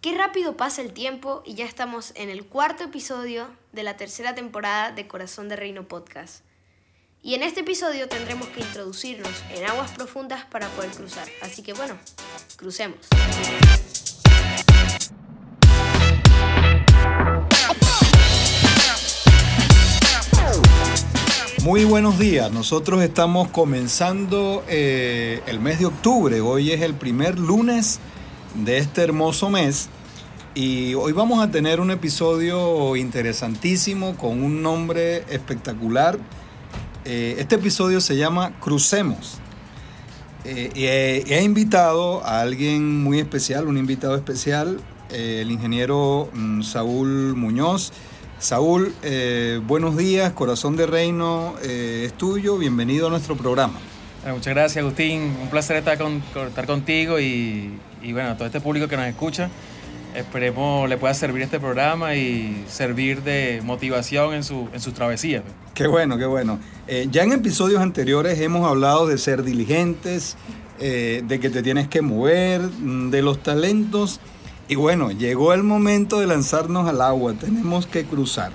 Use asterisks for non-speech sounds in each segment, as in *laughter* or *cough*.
Qué rápido pasa el tiempo y ya estamos en el cuarto episodio de la tercera temporada de Corazón de Reino Podcast. Y en este episodio tendremos que introducirnos en aguas profundas para poder cruzar. Así que bueno, crucemos. Muy buenos días, nosotros estamos comenzando eh, el mes de octubre, hoy es el primer lunes de este hermoso mes y hoy vamos a tener un episodio interesantísimo con un nombre espectacular. Eh, este episodio se llama Crucemos. Eh, he, invitado a alguien muy especial, un invitado especial, el ingeniero mm, Saúl Muñoz. Saúl, eh, buenos días, Corazón de Reino eh, es tuyo, bienvenido a nuestro programa. muchas gracias Agustín, un placer estar, con, estar contigo y, y, bueno, todo este público que nos escucha. Esperemos le pueda servir este programa y servir de motivación en, su, en sus travesías. Qué bueno, qué bueno. Eh, ya en episodios anteriores hemos hablado de ser diligentes, de que te tienes que mover, mm, de los talentos y bueno, llegó el momento de lanzarnos al agua, tenemos que cruzar.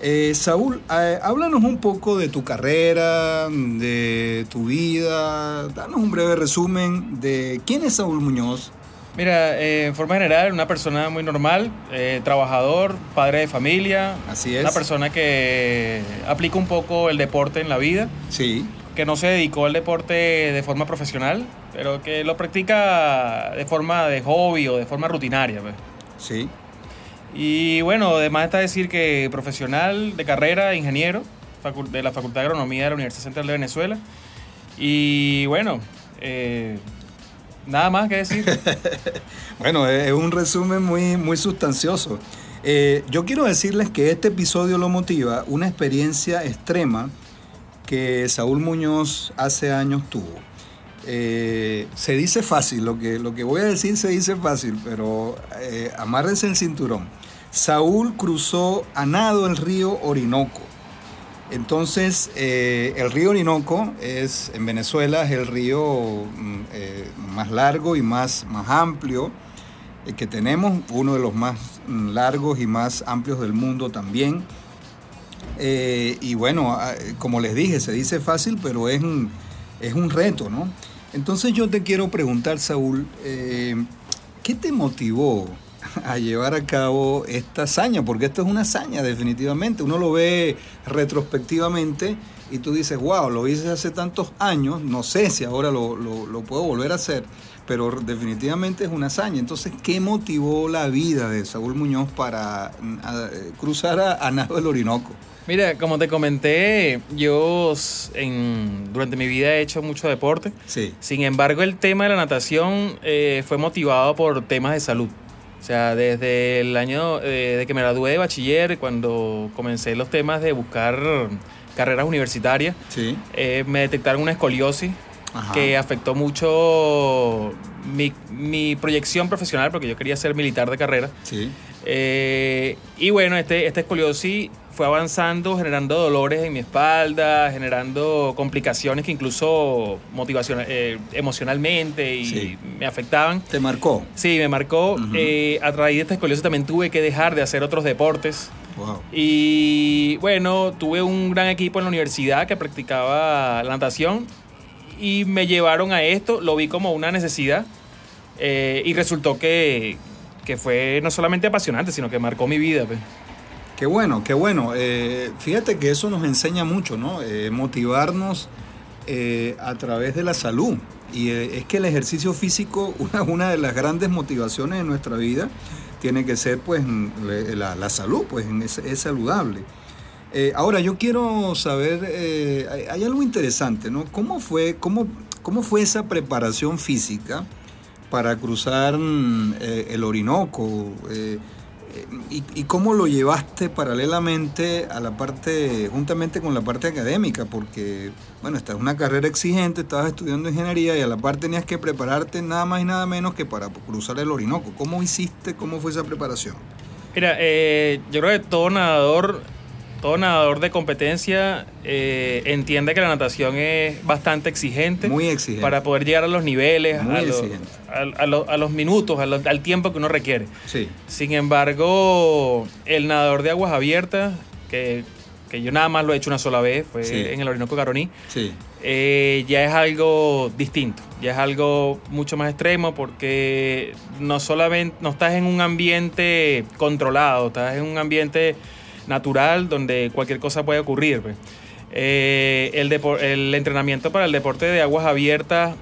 Eh, Saúl, eh, háblanos un poco de tu carrera, de tu vida, danos un breve resumen de quién es Saúl Muñoz. Mira, eh, en forma general, una persona muy normal, trabajador, padre de familia. Así es. Una persona que aplica un poco el deporte en la vida. Sí que no se dedicó al deporte de forma profesional, pero que lo practica de forma de hobby o de forma rutinaria. Pues. Sí. Y bueno, además está decir que profesional de carrera, ingeniero de la Facultad de Agronomía de la Universidad Central de Venezuela. Y bueno, eh, nada más que decir. *laughs* bueno, es un resumen muy, muy sustancioso. Eh, yo quiero decirles que este episodio lo motiva una experiencia extrema que Saúl Muñoz hace años tuvo. Eh, se dice fácil, lo que, lo que voy a decir se dice fácil, pero eh, amárrense el cinturón. Saúl cruzó a nado el río Orinoco. Entonces, eh, el río Orinoco es, en Venezuela, es el río mm, más largo y más, más amplio que tenemos, uno de los más mm, largos y más amplios del mundo también. Eh, y bueno, ah, como les dije, se dice fácil, pero es un, es un reto, ¿no? Entonces yo te quiero preguntar, Saúl, eh, ¿qué te motivó a llevar a cabo esta hazaña? Porque esto es una hazaña, definitivamente. Uno lo ve retrospectivamente y tú dices, wow, lo hice hace tantos años, no sé si ahora lo, lo puedo volver a hacer, pero definitivamente es una hazaña. Entonces, ¿qué motivó la vida de Saúl Muñoz para cruzar a, a Nado del Orinoco? Mira, como te comenté, yo en, durante mi vida he hecho mucho deporte. Sí. Sin embargo, el tema de la natación eh, fue motivado por temas de salud. O sea, desde el año eh, de que me gradué de bachiller, cuando comencé los temas de buscar carreras universitarias, sí. Eh, me detectaron una escoliosis que afectó mucho mi, mi, proyección profesional, porque yo quería ser militar de carrera. Sí. y bueno, este, esta escoliosis fue avanzando, generando dolores en mi espalda, generando complicaciones que incluso motivacional, eh, emocionalmente y me afectaban. ¿Te marcó? Sí, me marcó. Eh, a raíz de esta escoliosis también tuve que dejar de hacer otros deportes. Y bueno, tuve un gran equipo en la universidad que practicaba la natación y me llevaron a esto, lo vi como una necesidad eh, y resultó que, que, fue no solamente apasionante, sino que marcó mi vida. Pues. Qué bueno, qué bueno. Eh, fíjate que eso nos enseña mucho, ¿no? Eh, motivarnos eh, a través de la salud. Y es que el ejercicio físico, *laughs* una, de las grandes motivaciones de nuestra vida, tiene que ser pues la, salud, pues es, saludable. ahora, yo quiero saber, hay, algo interesante, ¿no? ¿Cómo fue, cómo, cómo fue esa preparación física para cruzar el Orinoco? ¿Y, cómo lo llevaste paralelamente a la parte, juntamente con la parte académica? Porque, bueno, esta es una carrera exigente, estabas estudiando ingeniería y a la par tenías que prepararte nada más y nada menos que para cruzar el Orinoco. ¿Cómo hiciste? ¿Cómo fue esa preparación? Mira, eh, yo creo que todo nadador todo nadador de competencia eh, entiende que la natación es bastante exigente. Muy exigente. Para poder llegar a los niveles, a los, a, los, minutos, al tiempo que uno requiere. Sí. Sin embargo, el nadador de aguas abiertas, que, yo nada más lo he hecho una sola vez, fue en el Orinoco Caroní, sí. Eh, ya es algo distinto, ya es algo mucho más extremo porque no solamente no estás en un ambiente controlado, estás en un ambiente natural donde cualquier cosa puede ocurrir. Pues. Eh, el, el entrenamiento para el deporte de aguas abiertas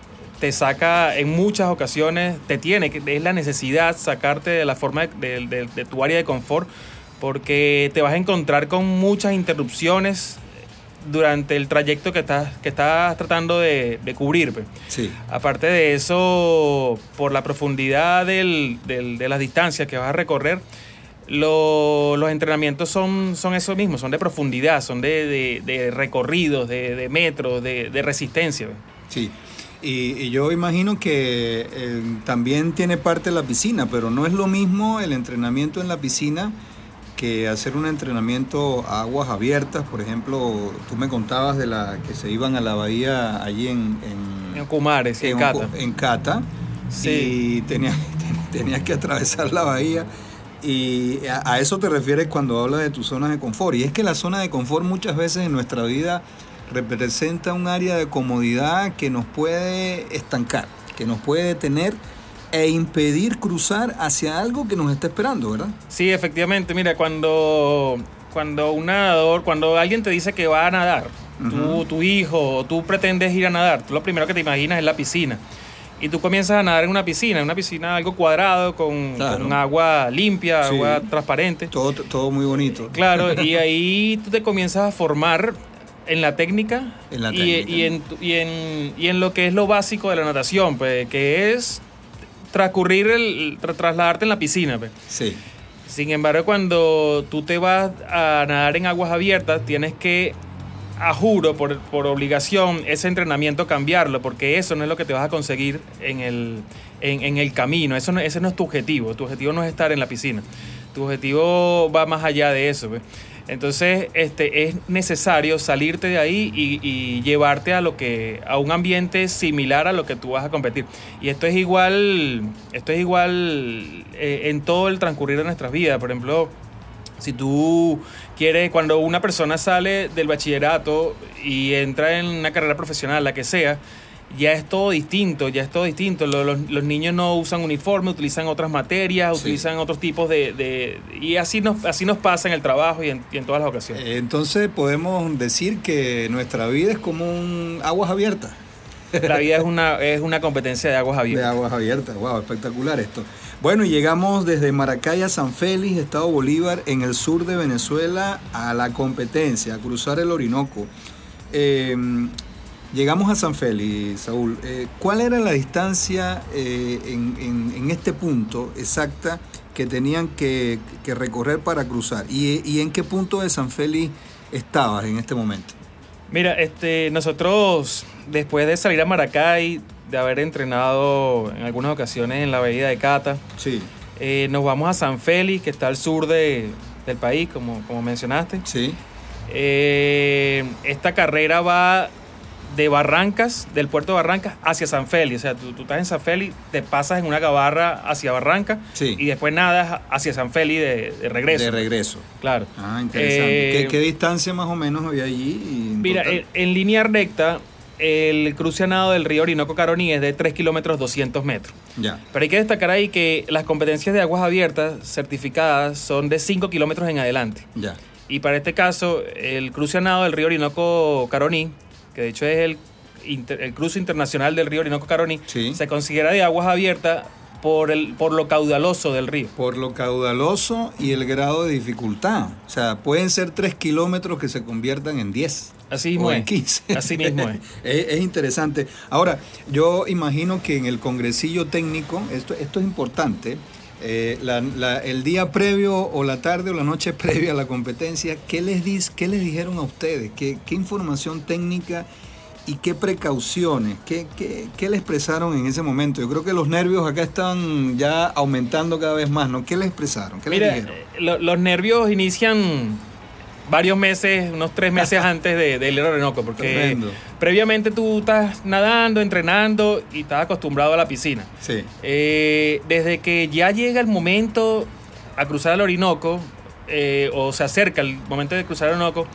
te saca en muchas ocasiones, te tiene, es la necesidad sacarte de la forma de, tu área de confort, porque te vas a encontrar con muchas interrupciones durante el trayecto que estás, que estás tratando de, cubrir. Pues. Sí. Aparte de eso, por la profundidad de las distancias que vas a recorrer, los entrenamientos son, son eso mismo, son de profundidad, son de, de, recorridos, de, metros, de, resistencia. Sí, y, yo imagino que eh, también tiene parte la piscina, pero no es lo mismo el entrenamiento en la piscina que hacer un entrenamiento a aguas abiertas. Por ejemplo, tú me contabas de la que se iban a la bahía allí en... En, en Cumares, en, Cata. En Cata. Sí. Y tenías, *laughs* tenías que atravesar la bahía y a, eso te refieres cuando hablas de tu zona de confort. Y es que la zona de confort muchas veces en nuestra vida representa un área de comodidad que nos puede estancar, que nos puede detener e impedir cruzar hacia algo que nos está esperando, ¿verdad? Sí, efectivamente. Mira, cuando, cuando un nadador, cuando alguien te dice que va a nadar, tu hijo tú pretendes ir a nadar, tú lo primero que te imaginas es la piscina y tú comienzas a nadar en una piscina, en una piscina algo cuadrado, con, agua limpia, agua transparente. Todo, todo muy bonito. Claro, *laughs* y ahí tú te comienzas a formar en la técnica, y, en, y, en, y en lo que es lo básico de la natación, pues, que es transcurrir, el, trasladarte en la piscina. Pues. Sí. Sin embargo, cuando tú te vas a nadar en aguas abiertas, tienes que a juro, por, por, obligación, ese entrenamiento cambiarlo, porque eso no es lo que te vas a conseguir en el, en, el camino. Eso no, ese no es tu objetivo. Tu objetivo no es estar en la piscina. Tu objetivo va más allá de eso. Pues. Entonces, este, es necesario salirte de ahí y, llevarte a lo que, a un ambiente similar a lo que tú vas a competir. Y esto es igual, esto es igual eh, en todo el transcurrir de nuestras vidas. Por ejemplo, si tú quieres, cuando una persona sale del bachillerato y entra en una carrera profesional, la que sea, ya es todo distinto, ya es todo distinto. Los, niños no usan uniforme, utilizan otras materias, utilizan otros tipos de, y así nos, así nos pasa en el trabajo y en, todas las ocasiones. Eh, entonces podemos decir que nuestra vida es como un aguas abiertas. La vida es una, es una competencia de aguas *laughs* abiertas. De aguas abiertas, wow, espectacular esto. Bueno, llegamos desde Maracay a San Félix, Estado Bolívar, en el sur de Venezuela, a la competencia, a cruzar el Orinoco. Eh, llegamos a San Félix, Saúl. Eh, ¿Cuál era la distancia eh, en, este punto exacta que tenían que, recorrer para cruzar? ¿Y, en qué punto de San Félix estabas en este momento? Mira, este, nosotros después de salir a Maracay, de haber entrenado en algunas ocasiones en la Bahía de Cata. Sí. Eh, nos vamos a San Félix, que está al sur de, del país, como, como mencionaste. Sí. Eh, esta carrera va de Barrancas, del puerto de Barrancas, hacia San Félix. O sea, tú, estás en San Félix, te pasas en una gabarra hacia Barranca y después nadas hacia San Félix de, regreso. De regreso. Claro. Ah, interesante. ¿Qué, eh, distancia más o menos había allí? mira, en, línea recta, el cruce nado del río Orinoco Caroní es de 3 kilómetros 200 metros. Ya. Pero hay que destacar ahí que las competencias de aguas abiertas certificadas son de 5 kilómetros en adelante. Ya. Y para este caso, el cruce nado del río Orinoco Caroní, que de hecho es el, el cruce internacional del río Orinoco Caroní, se considera de aguas abiertas por, el, por lo caudaloso del río. Por lo caudaloso y el grado de dificultad. O sea, pueden ser 3 kilómetros que se conviertan en 10. Así mismo o en 15. Así mismo es. es. interesante. Ahora, yo imagino que en el congresillo técnico, esto, esto es importante, eh, el día previo o la tarde o la noche *laughs* previa a la competencia, ¿qué les, dis, qué les dijeron a ustedes? ¿Qué, qué información técnica y qué precauciones? ¿Qué, qué, qué le expresaron en ese momento? Yo creo que los nervios acá están ya aumentando cada vez más, ¿no? ¿Qué le expresaron? ¿Qué Mira, dijeron? Eh, los nervios inician varios meses, unos tres meses *laughs* antes de, de ir al Orinoco, porque previamente tú estás nadando, entrenando y estás acostumbrado a la piscina. Sí. Eh, desde que ya llega el momento a cruzar el Orinoco, eh, o se acerca el momento de cruzar el Orinoco,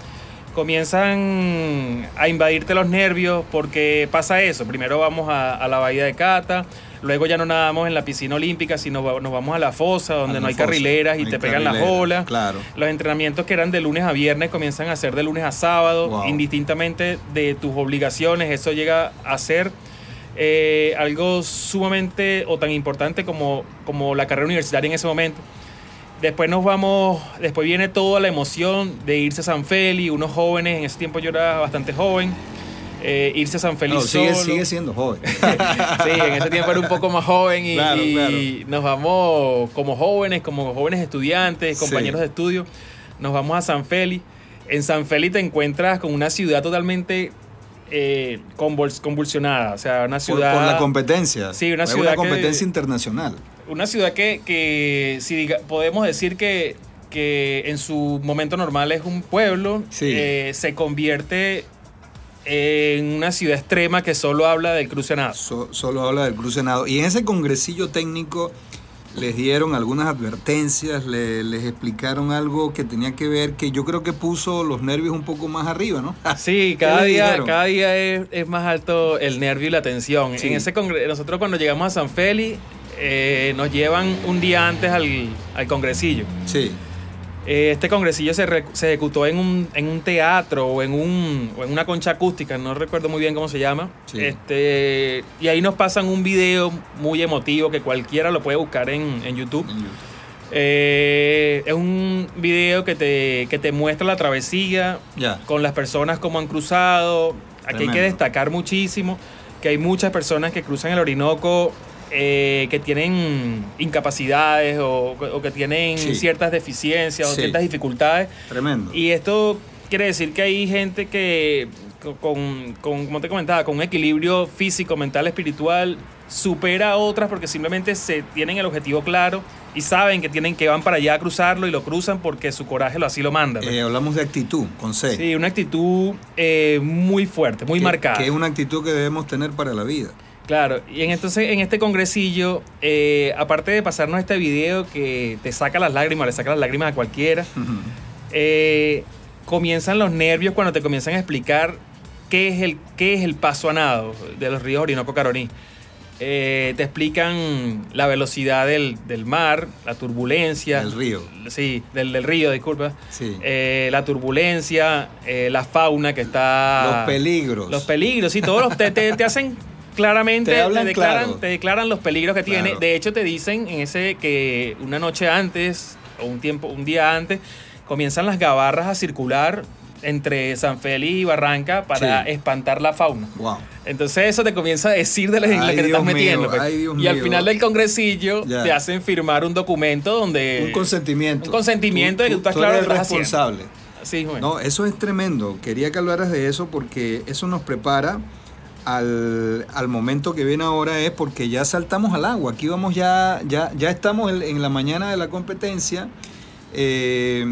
comienzan a invadirte los nervios porque pasa eso. Primero vamos a, la bahía de Cata, luego ya no nadamos en la piscina olímpica, sino nos vamos a la fosa donde no hay carrileras y te pegan las olas. Claro. Los entrenamientos que eran de lunes a viernes comienzan a ser de lunes a sábado, indistintamente de tus obligaciones. Eso llega a ser eh, algo sumamente o tan importante como, como la carrera universitaria en ese momento. Después nos vamos, después viene toda la emoción de irse a San Feli, unos jóvenes, en ese tiempo yo era bastante joven, eh, irse a San Feli sigue, sigue, siendo joven. *laughs* sí, en ese tiempo era un poco más joven y, nos vamos como jóvenes, como jóvenes estudiantes, compañeros de estudio, nos vamos a San Feli. En San Feli te encuentras con una ciudad totalmente eh, convulsionada, o sea, una ciudad... Por, la competencia. Sí, una ciudad... Una competencia internacional una ciudad que, que si podemos decir que, que en su momento normal es un pueblo, eh, se convierte en una ciudad extrema que solo habla del crucenado. solo habla del crucenado. Y en ese congresillo técnico les dieron algunas advertencias, les explicaron algo que tenía que ver, que yo creo que puso los nervios un poco más arriba, ¿no? *laughs* Sí, cada día, cada día es, más alto el nervio y la tensión. En ese nosotros cuando llegamos a San Félix, eh, nos llevan un día antes al, al congresillo. Sí. Eh, este congresillo se, se ejecutó en un, en un, teatro o en, un, o en una concha acústica, no recuerdo muy bien cómo se llama. Este, y ahí nos pasan un video muy emotivo que cualquiera lo puede buscar en, en YouTube. Eh, es un video que te, que te muestra la travesía con las personas como han cruzado. Aquí hay que destacar muchísimo que hay muchas personas que cruzan el Orinoco eh, que tienen incapacidades o, que tienen ciertas deficiencias o ciertas dificultades. Tremendo. Y esto quiere decir que hay gente que, con, como te comentaba, con un equilibrio físico, mental, espiritual, supera a otras porque simplemente se tienen el objetivo claro y saben que tienen que van para allá a cruzarlo y lo cruzan porque su coraje lo así lo manda. Eh, hablamos de actitud, con C. Sí, una actitud eh, muy fuerte, muy marcada. Que es una actitud que debemos tener para la vida. Claro, y en, entonces en este congresillo, eh, aparte de pasarnos este video que te saca las lágrimas, le saca las lágrimas a cualquiera, eh, comienzan los nervios cuando te comienzan a explicar qué es el, qué es el paso a nado de los ríos Orinoco Caroní. Eh, te explican la velocidad del, mar, la turbulencia. Del río. Sí, del, del río, disculpa. Sí. la turbulencia, la fauna que está... Los peligros. Los peligros, sí, todos los, te, te hacen claramente te, declaran, te, declaran, los peligros que tiene. De hecho, te dicen en ese que una noche antes o un tiempo, un día antes, comienzan las gabarras a circular entre San Félix y Barranca para espantar la fauna. Wow. Entonces eso te comienza a decir de lo, que te estás metiendo. Pues. y al final del congresillo te hacen firmar un documento donde... Un consentimiento. Un consentimiento de que tú estás claro eres responsable. Sí, No, eso es tremendo. Quería que hablaras de eso porque eso nos prepara al, momento que viene ahora es porque ya saltamos al agua. Aquí vamos ya, ya, ya estamos en, la mañana de la competencia. Eh,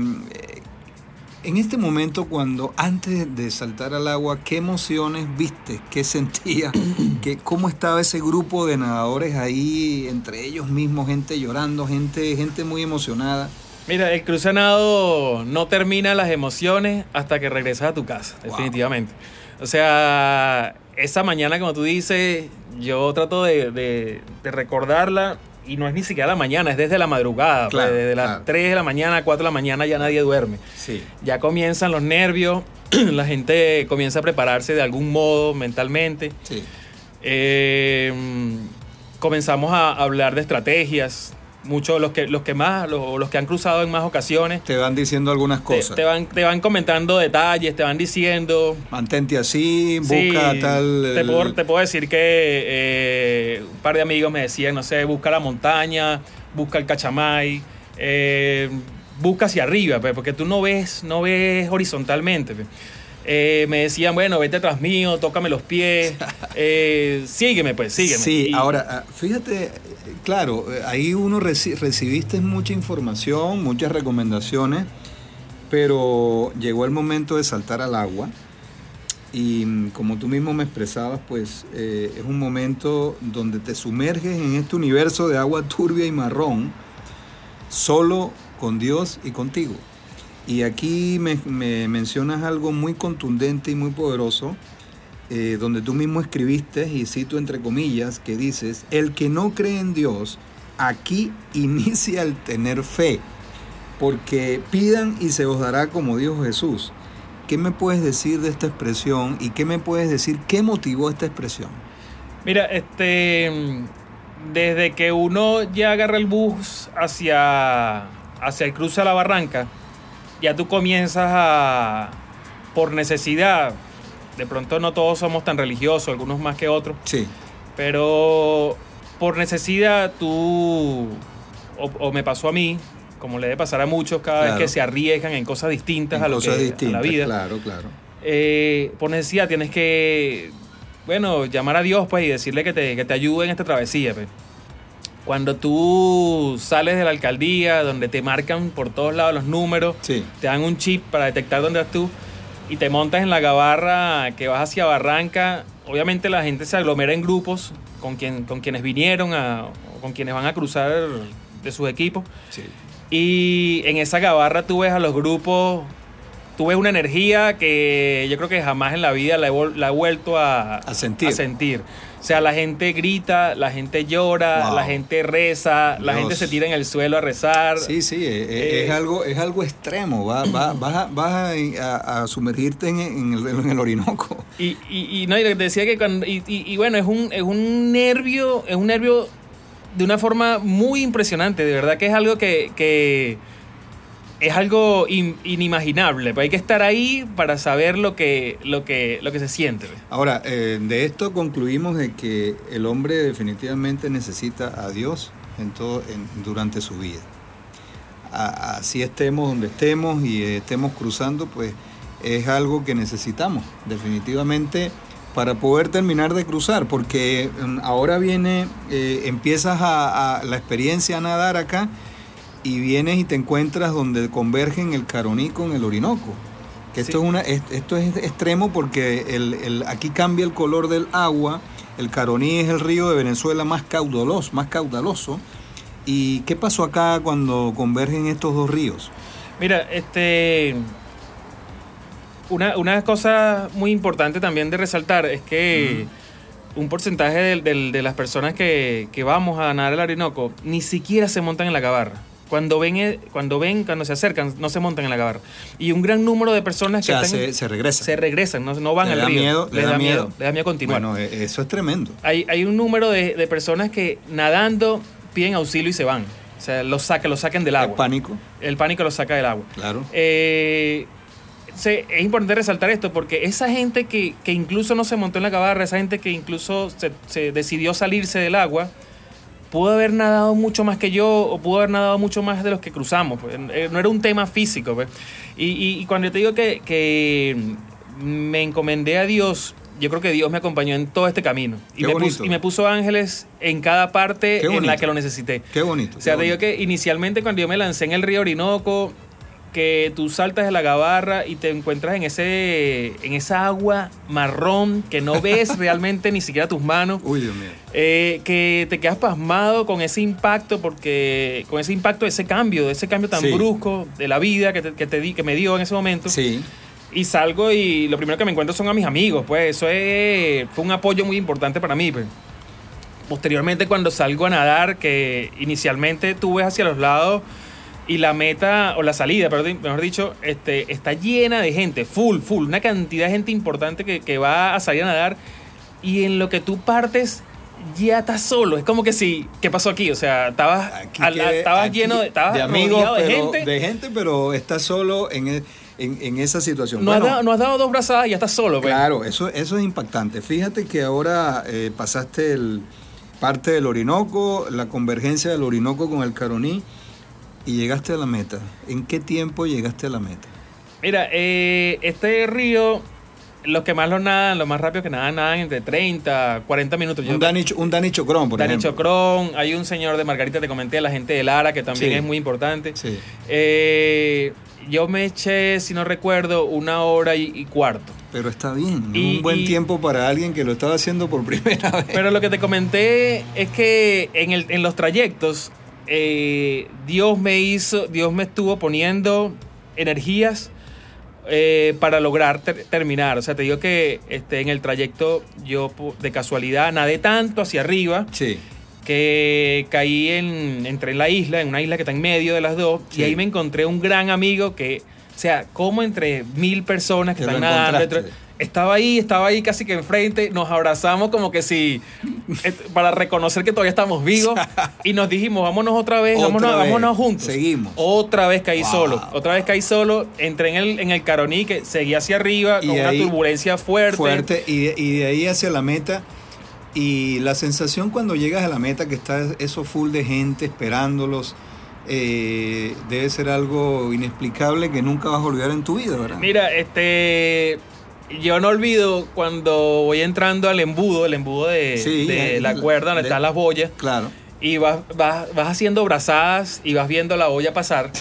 en este momento, cuando antes de saltar al agua, ¿qué emociones viste? ¿Qué sentías? *clears throat* ¿Qué, ¿Cómo estaba ese grupo de nadadores ahí, entre ellos mismos, gente llorando, gente, gente muy emocionada? Mira, el cruzanado no termina las emociones hasta que regresas a tu casa, definitivamente. O sea, esa mañana, como tú dices, yo trato de, recordarla y no es ni siquiera la mañana, es desde la madrugada. Pues, desde las 3 de la mañana, 4 de la mañana ya nadie duerme. Sí. Ya comienzan los nervios, *clears throat* la gente comienza a prepararse de algún modo mentalmente. Sí. Eh, comenzamos a hablar de estrategias, muchos los que los que más los, los, que han cruzado en más ocasiones. Te van diciendo algunas cosas. te, van te van comentando detalles te van diciendo. Mantente así busca tal te puedo, te puedo decir que eh, un par de amigos me decían no sé busca la montaña busca el cachamay eh, busca hacia arriba pues, porque tú no ves no ves horizontalmente pues. Eh, me decían, bueno, vete atrás mío, tócame los pies, *laughs* eh, sígueme pues, sígueme. Sí, ahora, ah, fíjate, claro, ahí uno recibiste mucha información, muchas recomendaciones, pero llegó el momento de saltar al agua y mm, como tú mismo me expresabas, pues eh, es un momento donde te sumerges en este universo de agua turbia y marrón, solo con Dios y contigo. Y aquí me, mencionas algo muy contundente y muy poderoso, eh, donde tú mismo escribiste, y cito entre comillas, que dices, el que no cree en Dios, aquí *laughs* inicia el tener fe, porque pidan y se os dará como dijo Jesús. ¿Qué me puedes decir de esta expresión y qué me puedes decir qué motivó esta expresión? Mira, este desde que uno ya agarra el bus hacia, hacia el cruce a la barranca, ya tú comienzas a, por necesidad, de pronto no todos somos tan religiosos, algunos más que otros. Sí. Pero por necesidad tú, o, me pasó a mí, como le debe pasar a muchos cada vez que se arriesgan en cosas distintas a lo que a la vida. Claro, claro. Eh, por necesidad tienes que, bueno, llamar a Dios pues y decirle que te, que te ayude en esta travesía. Pues. Cuando tú sales de la alcaldía, donde te marcan por todos lados los números, te dan un chip para detectar dónde vas tú y te montas en la gabarra que vas hacia Barranca, obviamente la gente se aglomera en grupos con, quien, con quienes vinieron a, o con quienes van a cruzar de sus equipos. Y en esa gabarra tú ves a los grupos, tú ves una energía que yo creo que jamás en la vida la he, vuelto a, sentir. a sentir. O sea, la gente grita, la gente llora, la gente reza, la gente se tira en el suelo a rezar. Sí, sí, eh, eh, es, eh, algo, es algo extremo. *clears throat* vas, a, sumergirte en, el, Orinoco. Y, y, no, y decía que cuando. Y, bueno, es un, es un nervio, es un nervio de una forma muy impresionante. De verdad que es algo que es algo inimaginable. Pues hay que estar ahí para saber lo que, lo que, lo que se siente. Pues. Ahora, eh, de esto concluimos de que el hombre definitivamente necesita a Dios en todo, durante su vida. así estemos donde estemos y estemos cruzando, pues es algo que necesitamos definitivamente para poder terminar de cruzar, porque mm, ahora viene, eh, empiezas a la experiencia a nadar acá y vienes y te encuentras donde convergen el Caroní con el Orinoco. Que esto, es una, esto es extremo porque el, aquí cambia el color del agua. El Caroní es el río de Venezuela más caudaloso, más caudaloso. ¿Y qué pasó acá cuando convergen estos dos ríos? Mira, este una, una cosa muy importante también de resaltar es que un porcentaje de, de, las personas que, que, vamos a nadar el Orinoco ni siquiera se montan en la cabarra. Cuando ven, eh, cuando ven, cuando se acercan, no se montan en la gabarra. Y un gran número de personas que se, regresan. Se regresan, no, van al río. Miedo, les, da, miedo, Les da miedo continuar. Bueno, e, eso es tremendo. Hay, hay un número de, personas que nadando piden auxilio y se van. O sea, los, saca, los saquen del agua. El pánico. El pánico los saca del agua. Claro. Eh, es importante resaltar esto porque esa gente que, incluso no se montó en la gabarra, esa gente que incluso se, se decidió salirse del agua, pudo haber nadado mucho más que yo o pudo haber nadado mucho más de los que cruzamos. Pues. Eh, no era un tema físico. Pues. Y, cuando yo te digo que, me encomendé a Dios, yo creo que Dios me acompañó en todo este camino. Y, me puso, y me, puso, ángeles en cada parte en la que lo necesité. Qué bonito. O sea, te digo que inicialmente cuando yo me lancé en el río Orinoco, que tú saltas de la gabarra y te encuentras en ese en esa agua marrón que no ves *laughs* realmente ni siquiera tus manos. Uy, Dios mío. Eh, que te quedas pasmado con ese impacto, porque con ese impacto ese cambio, ese cambio tan brusco de la vida que, te, que, te di, que me dio en ese momento. Sí. Y salgo y lo primero que me encuentro son a mis amigos, pues eso es, fue un apoyo muy importante para mí. Pues. Posteriormente cuando salgo a nadar, que inicialmente tú ves hacia los lados y la meta, o la salida, perdón, mejor dicho, este, está llena de gente, full, full, una cantidad de gente importante que, va a salir a nadar. Y en lo que tú partes, ya estás solo. Es como que sí, ¿qué pasó aquí? O sea, estabas, lleno de, estabas de amigos, de gente. De gente, pero estás solo en, e, en, esa situación. No, has dado, no, has dado, dos brazadas y ya estás solo. Pues. Claro, eso, eso es impactante. Fíjate que ahora eh, pasaste el, parte del Orinoco, la convergencia del Orinoco con el Caroní y llegaste a la meta. ¿En qué tiempo llegaste a la meta? Mira, eh, este río, los que más lo nadan, los más rápido que nadan, nadan entre 30, 40 minutos. Un Dani, un Dani Chocrón, por Dani Chocrón, hay un señor de Margarita, te comenté, la gente de Lara, que también es muy importante. Sí. Eh, yo me eché, si no recuerdo, una hora y, cuarto. Pero está bien, un buen tiempo para alguien que lo estaba haciendo por *laughs* primera vez. Pero lo que te comenté es que en, el, en los trayectos, eh, Dios me hizo, Dios me estuvo poniendo energías eh, para lograr terminar. O sea, te digo que este, en el trayecto yo de casualidad nadé tanto hacia arriba. Sí que caí en, entré en la isla, en una isla que está en medio de las dos, y ahí me encontré un gran amigo que, o sea, como entre mil personas que están nadando, estaba ahí, estaba ahí casi que enfrente, nos abrazamos como que si, para reconocer que todavía estamos vivos, *laughs* y nos dijimos, vámonos otra vez, vámonos, juntos. Seguimos. Otra vez caí solo, otra vez caí solo, entré en el, en el Caroní, que seguía hacia arriba, con una turbulencia fuerte. Fuerte, y y de ahí hacia la meta y la sensación cuando llegas a la meta, que está eso full de gente esperándolos, eh, debe ser algo inexplicable que nunca vas a olvidar en tu vida, ¿verdad? Mira, este, yo no olvido cuando voy entrando al embudo, el embudo de, la cuerda donde están las boyas. Claro. Y vas, vas, haciendo brazadas y vas viendo la boya pasar.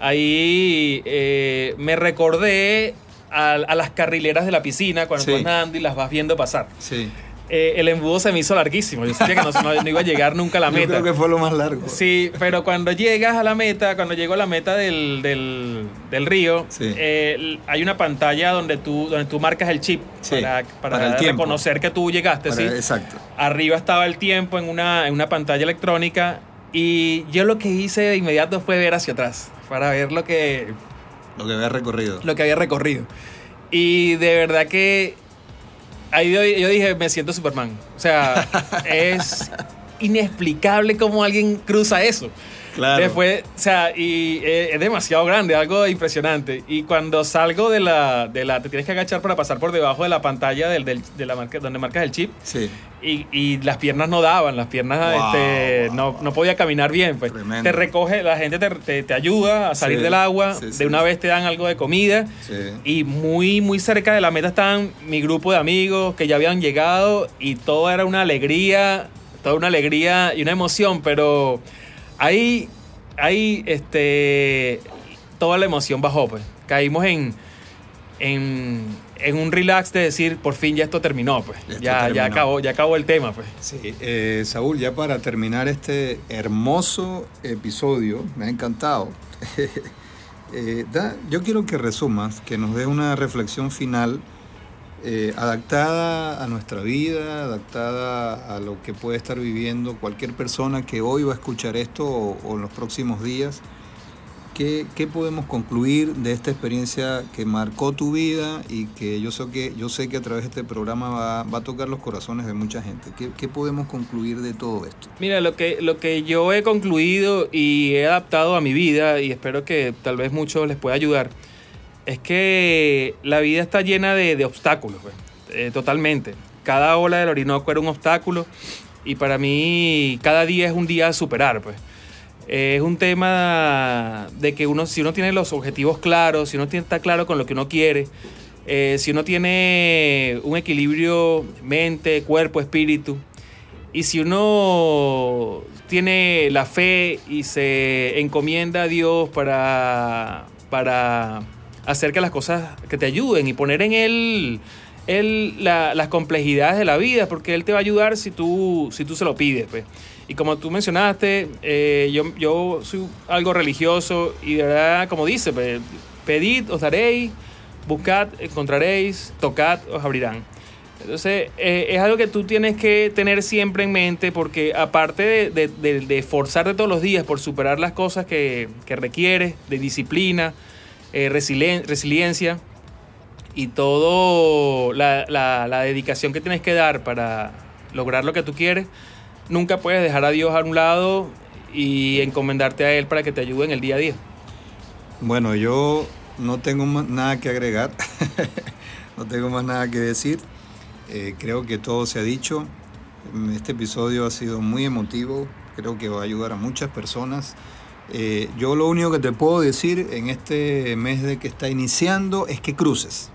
Ahí eh, me recordé a, las carrileras de la piscina cuando estás nadando y las vas viendo pasar. Sí. Eh, el embudo se me hizo larguísimo. Yo sentía que no, iba a llegar nunca a la meta. Yo creo que fue lo más largo. Sí, pero cuando llegas a la meta, cuando llego a la meta del, río, eh, hay una pantalla donde tú, donde tú marcas el chip para, reconocer que tú llegaste. ¿sí? Exacto. Arriba estaba el tiempo en una, en una pantalla electrónica y yo lo que hice de inmediato fue ver hacia atrás para ver lo que... Lo que había recorrido. Lo que había recorrido. Y de verdad que ahí yo, dije, me siento Superman. O sea, *laughs* es inexplicable cómo alguien cruza eso. Claro. Después, o sea, y eh, es demasiado grande, algo impresionante. Y cuando salgo de la, de la, te tienes que agachar para pasar por debajo de la pantalla del, de la marca, donde marcas el chip. Sí. Y, y las piernas no daban, las piernas este, No, no, podía caminar bien. Pues. Te recoge, la gente te, te, ayuda a salir del agua, de una vez te dan algo de comida. Y muy, muy cerca de la meta estaban mi grupo de amigos que ya habían llegado y todo era una alegría, toda una alegría y una emoción, pero ahí, ahí, este, toda la emoción bajó, pues. Caímos en, en, un relax de decir, por fin ya esto terminó, pues. ya, ya, acabó, ya acabó el tema, pues. Sí, eh, Saúl, ya para terminar este hermoso episodio, me ha encantado. *laughs* Eh, yo quiero que resumas, que nos dé una reflexión final eh, adaptada a nuestra vida, adaptada a lo que puede estar viviendo cualquier persona que hoy va a escuchar esto o, en los próximos días. ¿Qué, podemos concluir de esta experiencia que marcó tu vida y que yo sé que, yo sé que a través de este programa va, a tocar los corazones de mucha gente? ¿Qué, ¿Qué, podemos concluir de todo esto? Mira, lo que, lo que yo he concluido y he adaptado a mi vida y espero que tal vez muchos les pueda ayudar es que la vida está llena de, obstáculos, pues, eh, totalmente. Cada ola del Orinoco era un obstáculo y para mí cada día es un día a superar, pues. es un tema de que uno, si uno tiene los objetivos claros, si uno está claro con lo que uno quiere, eh, si uno tiene un equilibrio mente, cuerpo, espíritu, y si uno tiene la fe y se encomienda a Dios para, para hacer que las cosas que te ayuden y poner en él, las complejidades de la vida, porque él te va a ayudar si tú, si tú se lo pides. Pues. Y como tú mencionaste, eh, yo, yo soy algo religioso y de verdad, como dice, pues, pedid, os daréis, buscad, encontraréis, tocad, os abrirán. Entonces, eh, es algo que tú tienes que tener siempre en mente porque aparte de, de, esforzarte todos los días por superar las cosas que, que requieres, de disciplina, eh, resiliencia y todo la, dedicación que tienes que dar para lograr lo que tú quieres, nunca puedes dejar a Dios a un lado y encomendarte a Él para que te ayude en el día a día. Bueno, yo no tengo más nada que agregar, *laughs* no tengo más nada que decir. Eh, creo que todo se ha dicho. Este episodio ha sido muy emotivo, creo que va a ayudar a muchas personas. Eh, yo lo único que te puedo decir en este mes de que está iniciando es que cruces.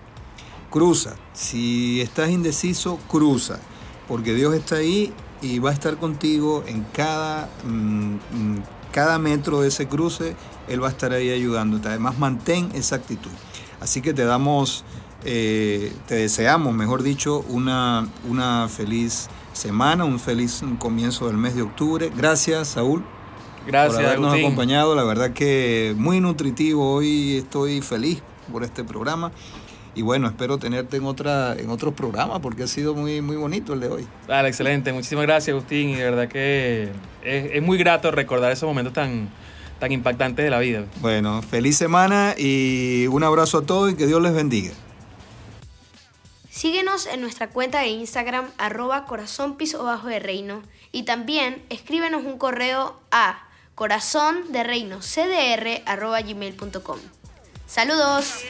Cruza. Si estás indeciso, cruza. Porque Dios está ahí y va a estar contigo en cada mm, mm, cada metro de ese cruce, Él va a estar ahí ayudándote. Además, mantén esa actitud. Así que te damos, eh, te deseamos, mejor dicho, una, una feliz semana, un feliz comienzo del mes de octubre. Gracias, Saúl. Gracias, por habernos acompañado. La verdad que muy nutritivo. Hoy estoy feliz por este programa. Y bueno, espero tenerte en otra en otros programas porque ha sido muy muy bonito el de hoy. Dale, excelente. Muchísimas gracias, Agustín. Y de verdad que es, es muy grato recordar esos momentos tan, tan impactantes de la vida. Bueno, feliz semana y un abrazo a todos y que Dios les bendiga. Síguenos en nuestra cuenta de Instagram arroba corazón piso bajo de reino y también escríbenos un correo a corazón de reino cdr arroba gmail.com. Saludos.